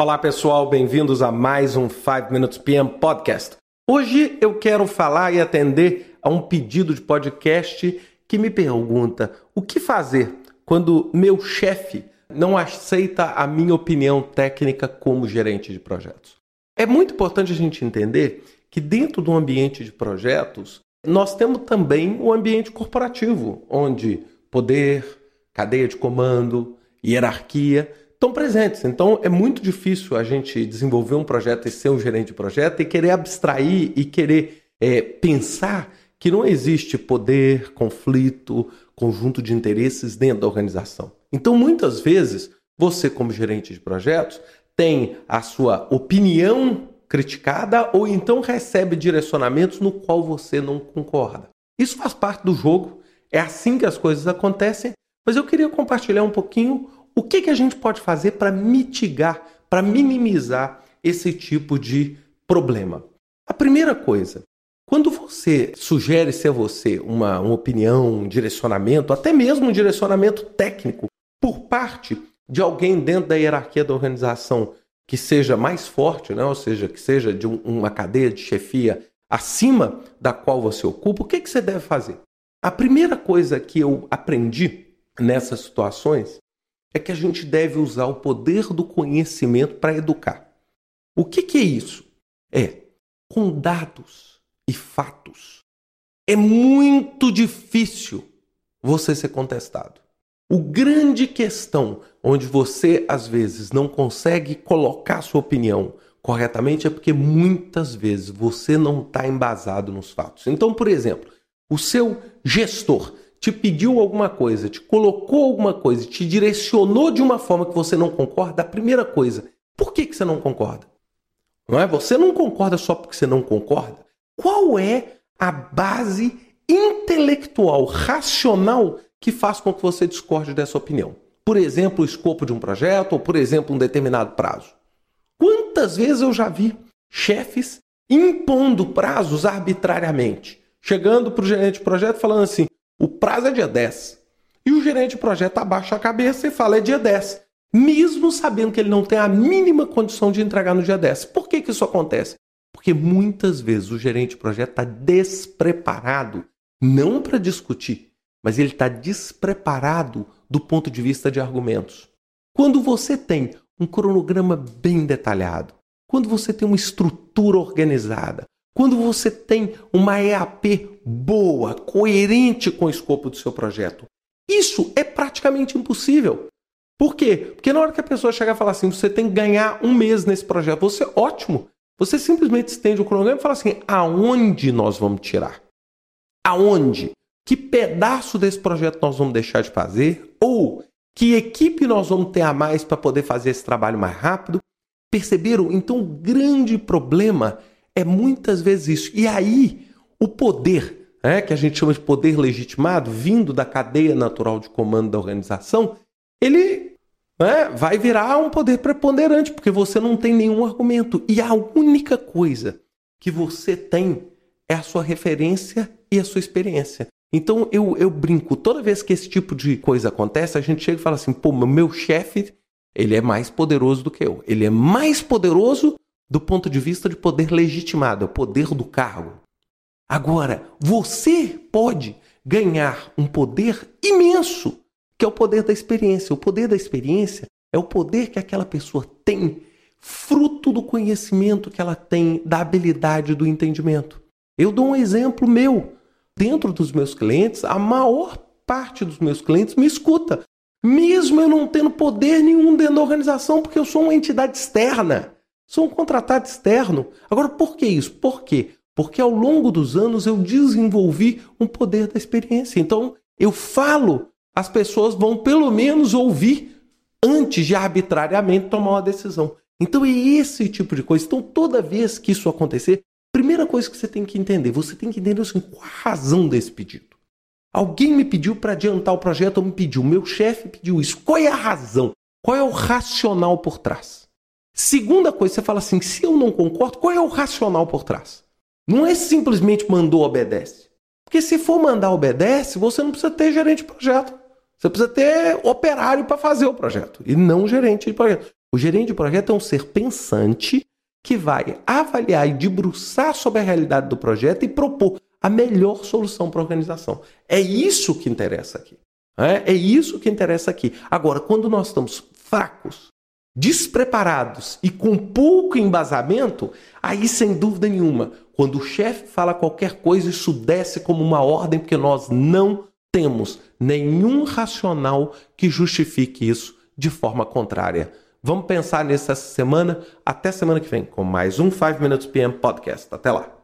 Olá pessoal, bem-vindos a mais um 5 Minutes PM Podcast. Hoje eu quero falar e atender a um pedido de podcast que me pergunta o que fazer quando meu chefe não aceita a minha opinião técnica como gerente de projetos. É muito importante a gente entender que dentro do ambiente de projetos nós temos também o ambiente corporativo, onde poder, cadeia de comando, hierarquia estão presentes. Então é muito difícil a gente desenvolver um projeto e ser um gerente de projeto e querer abstrair e querer é, pensar que não existe poder, conflito, conjunto de interesses dentro da organização. Então muitas vezes você, como gerente de projetos, tem a sua opinião criticada ou então recebe direcionamentos no qual você não concorda. Isso faz parte do jogo, é assim que as coisas acontecem, mas eu queria compartilhar um pouquinho o que, que a gente pode fazer para mitigar, para minimizar esse tipo de problema? A primeira coisa, quando você sugere ser você uma, uma opinião, um direcionamento, até mesmo um direcionamento técnico, por parte de alguém dentro da hierarquia da organização que seja mais forte, né? ou seja, que seja de um, uma cadeia de chefia acima da qual você ocupa, o que, que você deve fazer? A primeira coisa que eu aprendi nessas situações é que a gente deve usar o poder do conhecimento para educar. O que, que é isso? É com dados e fatos. É muito difícil você ser contestado. O grande questão onde você às vezes não consegue colocar sua opinião corretamente é porque muitas vezes você não está embasado nos fatos. Então, por exemplo, o seu gestor te pediu alguma coisa, te colocou alguma coisa, te direcionou de uma forma que você não concorda, a primeira coisa, por que, que você não concorda? Não é? Você não concorda só porque você não concorda? Qual é a base intelectual, racional que faz com que você discorde dessa opinião? Por exemplo, o escopo de um projeto ou, por exemplo, um determinado prazo. Quantas vezes eu já vi chefes impondo prazos arbitrariamente, chegando para o gerente de projeto falando assim: o prazo é dia 10. E o gerente de projeto abaixa a cabeça e fala é dia 10. Mesmo sabendo que ele não tem a mínima condição de entregar no dia 10. Por que, que isso acontece? Porque muitas vezes o gerente de projeto está despreparado, não para discutir, mas ele está despreparado do ponto de vista de argumentos. Quando você tem um cronograma bem detalhado, quando você tem uma estrutura organizada, quando você tem uma EAP boa, coerente com o escopo do seu projeto, isso é praticamente impossível. Por quê? Porque na hora que a pessoa chegar e falar assim, você tem que ganhar um mês nesse projeto, você, ótimo. Você simplesmente estende o cronograma e fala assim, aonde nós vamos tirar? Aonde? Que pedaço desse projeto nós vamos deixar de fazer? Ou que equipe nós vamos ter a mais para poder fazer esse trabalho mais rápido? Perceberam? Então o grande problema é muitas vezes isso. E aí, o poder, né, que a gente chama de poder legitimado, vindo da cadeia natural de comando da organização, ele né, vai virar um poder preponderante, porque você não tem nenhum argumento. E a única coisa que você tem é a sua referência e a sua experiência. Então eu, eu brinco, toda vez que esse tipo de coisa acontece, a gente chega e fala assim: pô, meu chefe, ele é mais poderoso do que eu. Ele é mais poderoso do ponto de vista de poder legitimado, o poder do cargo. Agora, você pode ganhar um poder imenso, que é o poder da experiência. O poder da experiência é o poder que aquela pessoa tem, fruto do conhecimento que ela tem, da habilidade do entendimento. Eu dou um exemplo meu. Dentro dos meus clientes, a maior parte dos meus clientes me escuta, mesmo eu não tendo poder nenhum dentro da organização, porque eu sou uma entidade externa. Sou um contratado externo. Agora, por que isso? Por quê? Porque ao longo dos anos eu desenvolvi um poder da experiência. Então, eu falo, as pessoas vão pelo menos ouvir antes de arbitrariamente tomar uma decisão. Então, é esse tipo de coisa. Então, toda vez que isso acontecer, primeira coisa que você tem que entender, você tem que entender assim, qual a razão desse pedido. Alguém me pediu para adiantar o projeto ou me pediu, meu chefe pediu isso. Qual é a razão? Qual é o racional por trás? Segunda coisa, você fala assim: se eu não concordo, qual é o racional por trás? Não é simplesmente mandou, obedece. Porque se for mandar, obedece, você não precisa ter gerente de projeto. Você precisa ter operário para fazer o projeto e não gerente de projeto. O gerente de projeto é um ser pensante que vai avaliar e debruçar sobre a realidade do projeto e propor a melhor solução para a organização. É isso que interessa aqui. É, é isso que interessa aqui. Agora, quando nós estamos fracos, despreparados e com pouco embasamento, aí sem dúvida nenhuma, quando o chefe fala qualquer coisa, isso desce como uma ordem, porque nós não temos nenhum racional que justifique isso de forma contrária. Vamos pensar nisso essa semana. Até semana que vem com mais um 5 Minutes PM Podcast. Até lá.